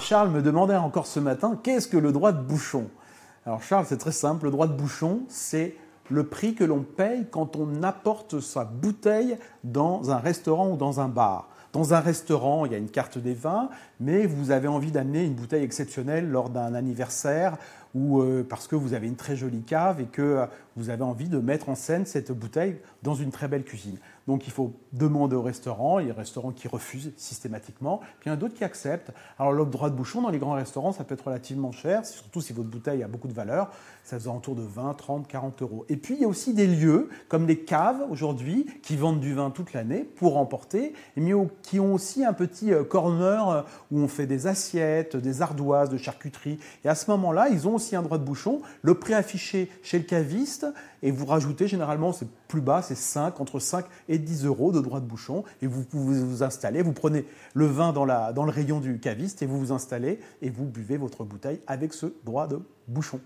Charles me demandait encore ce matin, qu'est-ce que le droit de bouchon? Alors Charles, c'est très simple, le droit de bouchon, c'est le prix que l'on paye quand on apporte sa bouteille dans un restaurant ou dans un bar. Dans un restaurant, il y a une carte des vins, mais vous avez envie d'amener une bouteille exceptionnelle lors d'un anniversaire ou euh, parce que vous avez une très jolie cave et que euh, vous avez envie de mettre en scène cette bouteille dans une très belle cuisine. Donc il faut demander au restaurant, il y a des restaurants qui refusent systématiquement, puis il y en a d'autres qui acceptent. Alors le droit de bouchon dans les grands restaurants, ça peut être relativement cher, surtout si votre bouteille a beaucoup de valeur, ça vend autour de 20, 30, 40 euros. Et puis il y a aussi des lieux comme les caves aujourd'hui qui vendent du vin toute l'année pour emporter, mais qui ont aussi un petit euh, corner où on fait des assiettes, des ardoises, de charcuterie. Et à ce moment-là, ils ont aussi un droit de bouchon. Le prix affiché chez le caviste, et vous rajoutez généralement, c'est plus bas, c'est 5, entre 5 et 10 euros de droit de bouchon. Et vous vous installer, vous prenez le vin dans, la, dans le rayon du caviste et vous vous installez et vous buvez votre bouteille avec ce droit de bouchon.